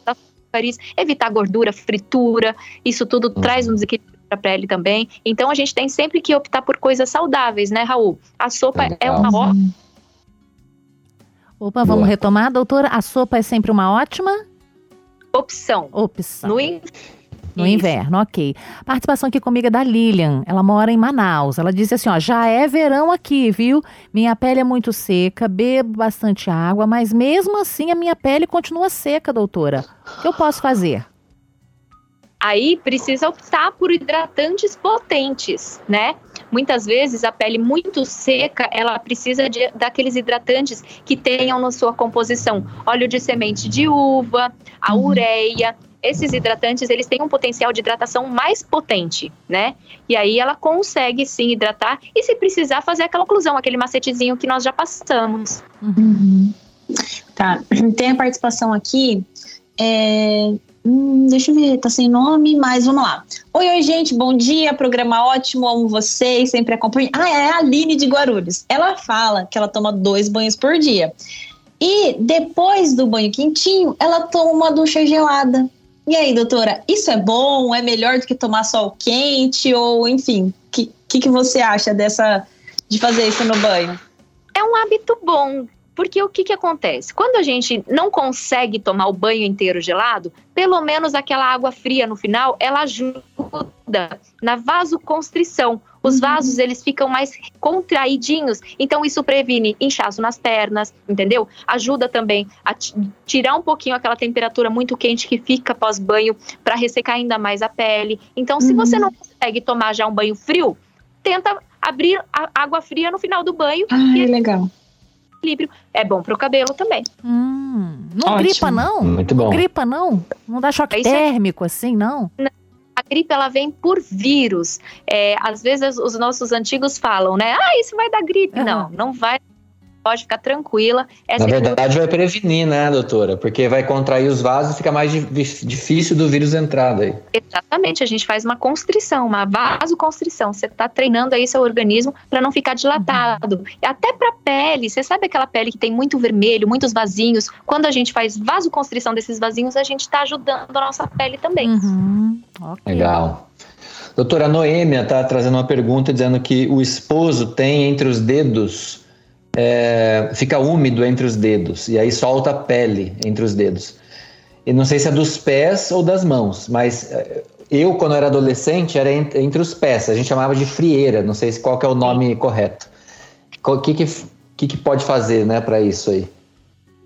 açúcares, evitar gordura, fritura, isso tudo uhum. traz um desequilíbrio para a pele também. Então a gente tem sempre que optar por coisas saudáveis, né, Raul? A sopa é, é uma ótima. Opa, vamos Boa. retomar, doutora. A sopa é sempre uma ótima opção. Opção. No no Isso. inverno, ok. Participação aqui comigo é da Lilian. Ela mora em Manaus. Ela diz assim: ó, já é verão aqui, viu? Minha pele é muito seca, bebo bastante água, mas mesmo assim a minha pele continua seca, doutora. O que eu posso fazer? Aí precisa optar por hidratantes potentes, né? Muitas vezes a pele muito seca, ela precisa de, daqueles hidratantes que tenham na sua composição óleo de semente de uva, a uhum. ureia, esses hidratantes eles têm um potencial de hidratação mais potente, né? E aí ela consegue sim hidratar e se precisar fazer aquela oclusão, aquele macetezinho que nós já passamos. Uhum. Tá, tem a participação aqui. É... Hum, deixa eu ver, tá sem nome, mas vamos lá. Oi, oi, gente, bom dia, programa ótimo, amo vocês, sempre acompanho. Ah, é a Aline de Guarulhos. Ela fala que ela toma dois banhos por dia. E depois do banho quentinho, ela toma uma ducha gelada. E aí, doutora, isso é bom? É melhor do que tomar sol quente? Ou, enfim, o que, que, que você acha dessa de fazer isso no banho? É um hábito bom, porque o que, que acontece? Quando a gente não consegue tomar o banho inteiro gelado, pelo menos aquela água fria no final, ela ajuda na vasoconstrição. Os uhum. vasos, eles ficam mais contraidinhos, então isso previne inchaço nas pernas, entendeu? Ajuda também a tirar um pouquinho aquela temperatura muito quente que fica pós-banho para ressecar ainda mais a pele. Então, se uhum. você não consegue tomar já um banho frio, tenta abrir a água fria no final do banho. Ah, é legal equilíbrio. É bom para o cabelo também. Hum, não Ótimo. gripa, não? Muito bom. Não gripa, não? Não dá choque é térmico, assim, não? Não a gripe ela vem por vírus. É, às vezes os nossos antigos falam, né? Ah, isso vai dar gripe. Uhum. Não, não vai pode ficar tranquila. É Na seguro. verdade, vai prevenir, né, doutora? Porque vai contrair os vasos e fica mais di- difícil do vírus entrar daí. Exatamente, a gente faz uma constrição, uma vasoconstrição. Você está treinando aí seu organismo para não ficar dilatado. E Até para pele, você sabe aquela pele que tem muito vermelho, muitos vasinhos? Quando a gente faz vasoconstrição desses vasinhos, a gente está ajudando a nossa pele também. Uhum. Ok. Legal. Doutora Noêmia está trazendo uma pergunta dizendo que o esposo tem entre os dedos, é, fica úmido entre os dedos, e aí solta a pele entre os dedos. E não sei se é dos pés ou das mãos, mas é, eu, quando era adolescente, era en- entre os pés. A gente chamava de frieira, não sei se qual é o nome correto. O que, que, que, que pode fazer né, para isso aí?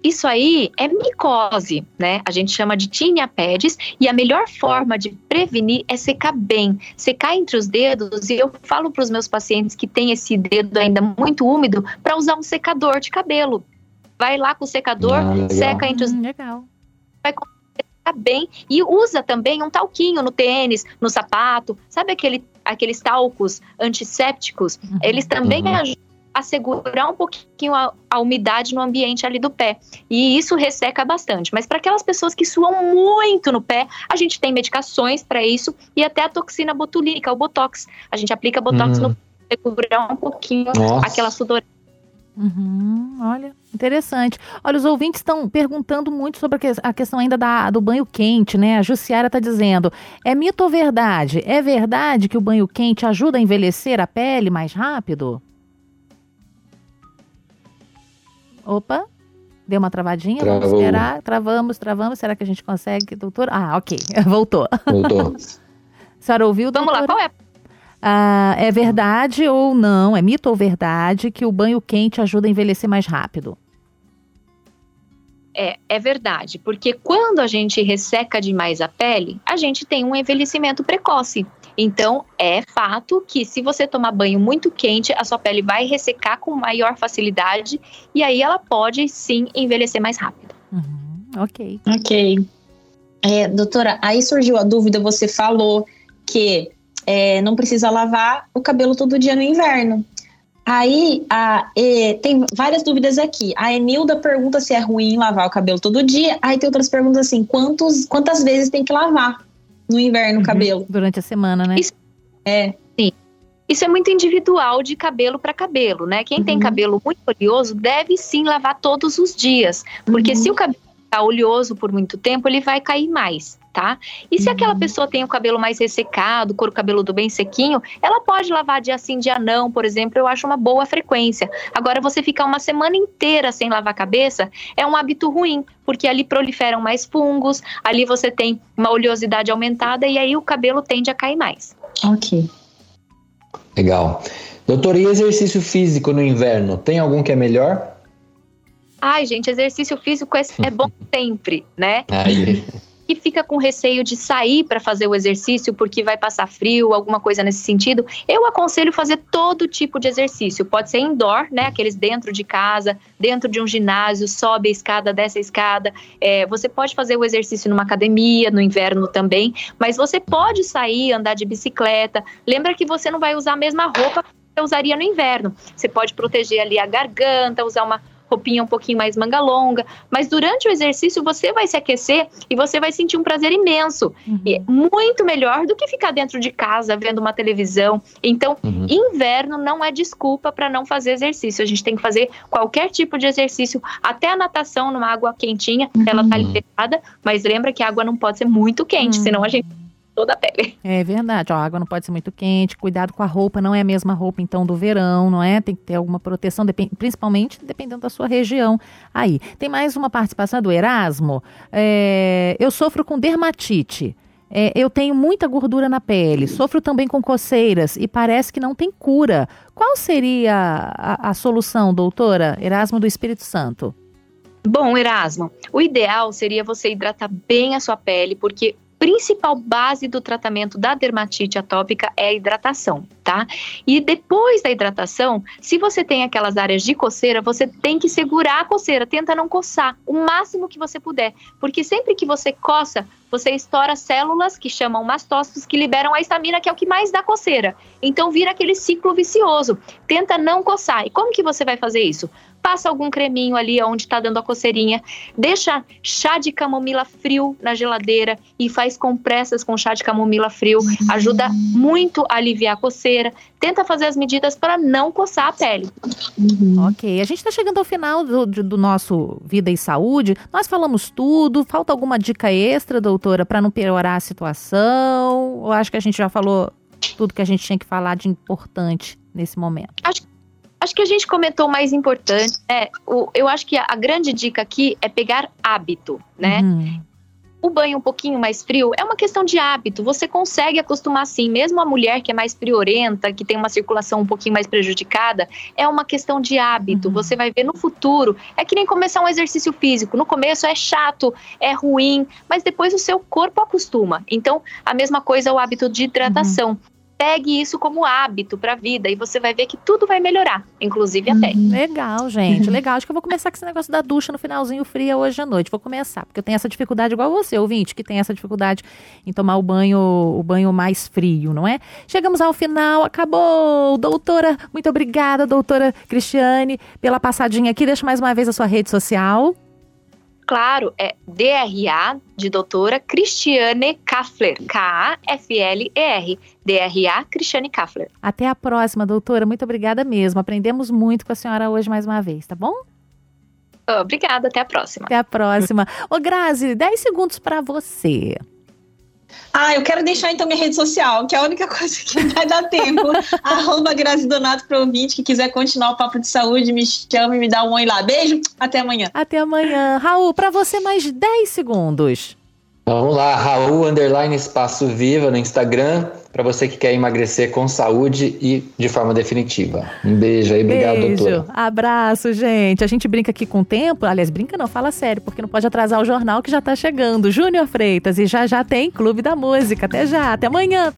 Isso aí é micose, né? A gente chama de tinea pedis e a melhor forma de prevenir é secar bem, secar entre os dedos. E eu falo para os meus pacientes que têm esse dedo ainda muito úmido para usar um secador de cabelo. Vai lá com o secador, Ah, seca entre os Hum, legal. seca bem e usa também um talquinho no tênis, no sapato. Sabe aquele, aqueles talcos antissépticos? Uhum. Eles também Uhum. ajudam a segurar um pouquinho a, a umidade no ambiente ali do pé. E isso resseca bastante. Mas para aquelas pessoas que suam muito no pé, a gente tem medicações para isso e até a toxina botulínica, o botox. A gente aplica botox Uhum. no pé, segurar um pouquinho Nossa. aquela sudor. Uhum, olha, interessante. Olha, os ouvintes estão perguntando muito sobre a questão ainda da- do banho quente, né? A Jussiara está dizendo: é mito ou verdade? É verdade que o banho quente ajuda a envelhecer a pele mais rápido? Opa, deu uma travadinha, vamos Travou. esperar. Travamos, travamos. Será que a gente consegue, doutora? Ah, ok, voltou. Voltou. A senhora ouviu, Vamos lá, doutora? qual é? Ah, é verdade ou não? É mito ou verdade que o banho quente ajuda a envelhecer mais rápido? É, é verdade, porque quando a gente resseca demais a pele, a gente tem um envelhecimento precoce. Então, é fato que se você tomar banho muito quente, a sua pele vai ressecar com maior facilidade e aí ela pode sim envelhecer mais rápido. Uhum, ok. Ok. É, doutora, aí surgiu a dúvida, você falou que é, não precisa lavar o cabelo todo dia no inverno. Aí a, é, tem várias dúvidas aqui. A Enilda pergunta se é ruim lavar o cabelo todo dia. Aí tem outras perguntas assim: quantos, quantas vezes tem que lavar no inverno Uhum. o cabelo? Durante a semana, né? Isso- É. Isso é muito individual de cabelo para cabelo, né? Quem tem Uhum. cabelo muito oleoso deve sim lavar todos os dias, porque Uhum. se o cabelo está oleoso por muito tempo, ele vai cair mais, tá? E se aquela pessoa tem o cabelo mais ressecado, couro cabeludo bem sequinho, ela pode lavar dia sim, dia não, por exemplo, eu acho uma boa frequência. Agora, você ficar uma semana inteira sem lavar a cabeça é um hábito ruim, porque ali proliferam mais fungos, ali você tem uma oleosidade aumentada e aí o cabelo tende a cair mais. Ok. Legal. Doutor, e exercício físico no inverno? Tem algum que é melhor? Ai, gente, exercício físico é, é bom sempre, né? Aí. E fica com receio de sair para fazer o exercício porque vai passar frio, alguma coisa nesse sentido. Eu aconselho fazer todo tipo de exercício. Pode ser indoor, né? Aqueles dentro de casa, dentro de um ginásio, sobe a escada, desce a escada. É, você pode fazer o exercício numa academia, no inverno também. Mas você pode sair, andar de bicicleta. Lembra que você não vai usar a mesma roupa que você usaria no inverno. Você pode proteger ali a garganta, usar uma roupinha um pouquinho mais manga longa, mas durante o exercício você vai se aquecer e você vai sentir um prazer imenso. Uhum. E é muito melhor do que ficar dentro de casa vendo uma televisão. Então, Uhum. inverno não é desculpa para não fazer exercício. A gente tem que fazer qualquer tipo de exercício, até a natação numa água quentinha, ela tá liberada, mas lembra que a água não pode ser muito quente, Uhum. senão a gente toda a pele. É verdade, ó, a água não pode ser muito quente, cuidado com a roupa, não é a mesma roupa então do verão, não é? Tem que ter alguma proteção, depen- principalmente dependendo da sua região. Aí, tem mais uma participação do Erasmo. É, eu sofro com dermatite. É, eu tenho muita gordura na pele, sofro também com coceiras e parece que não tem cura. Qual seria a, a solução, doutora Erasmo do Espírito Santo? Bom, Erasmo, o ideal seria você hidratar bem a sua pele, porque principal base do tratamento da dermatite atópica é a hidratação, tá? E depois da hidratação, se você tem aquelas áreas de coceira, você tem que segurar a coceira, tenta não coçar o máximo que você puder, porque sempre que você coça, você estoura células que chamam mastócitos que liberam a histamina, que é o que mais dá coceira. Então vira aquele ciclo vicioso. Tenta não coçar. E como que você vai fazer isso? Passa algum creminho ali onde está dando a coceirinha, deixa chá de camomila frio na geladeira e faz compressas com chá de camomila frio, ajuda muito a aliviar a coceira. Tenta fazer as medidas para não coçar a pele. Uhum. Ok, a gente está chegando ao final do, do, nosso Vida e Saúde. Nós falamos tudo. Falta alguma dica extra, doutora, para não piorar a situação? Ou acho que a gente já falou tudo que a gente tinha que falar de importante nesse momento? Acho Acho que a gente comentou o mais importante. É, o, eu acho que a, a, grande dica aqui é pegar hábito, né? Uhum. O banho um pouquinho mais frio é uma questão de hábito. Você consegue acostumar sim, mesmo a mulher que é mais friorenta, que tem uma circulação um pouquinho mais prejudicada, é uma questão de hábito. Uhum. Você vai ver no futuro. É que nem começar um exercício físico. No começo é chato, é ruim, mas depois o seu corpo acostuma. Então, a mesma coisa é o hábito de hidratação. Uhum pegue isso como hábito para a vida e você vai ver que tudo vai melhorar, inclusive a pele. Uhum. Legal, gente. Legal. Acho que eu vou começar com esse negócio da ducha no finalzinho fria hoje à noite. Vou começar, porque eu tenho essa dificuldade igual você, ouvinte, que tem essa dificuldade em tomar o banho, o banho mais frio, não é? Chegamos ao final, acabou. Doutora, muito obrigada, doutora Cristiane, pela passadinha aqui. Deixa mais uma vez a sua rede social claro, é DRA de doutora Cristiane Kaffler. K-A-F-L-E-R. DRA Cristiane Kaffler. Até a próxima, doutora. Muito obrigada mesmo. Aprendemos muito com a senhora hoje mais uma vez, tá bom? Obrigada, até a próxima. Até a próxima. Ô, Grazi, 10 segundos para você. Ah, eu quero deixar então minha rede social, que é a única coisa que vai dar tempo. Arroba Grazi Donato para ouvinte que quiser continuar o papo de saúde, me chame, me dá um oi lá. Beijo, até amanhã. Até amanhã. Raul, para você mais 10 segundos. Vamos lá, Raul Underline Espaço Viva no Instagram, para você que quer emagrecer com saúde e de forma definitiva. Um beijo aí, obrigado, beijo. doutora. Abraço, gente. A gente brinca aqui com o tempo, aliás, brinca não, fala sério, porque não pode atrasar o jornal que já está chegando. Júnior Freitas, e já já tem Clube da Música. Até já, até amanhã.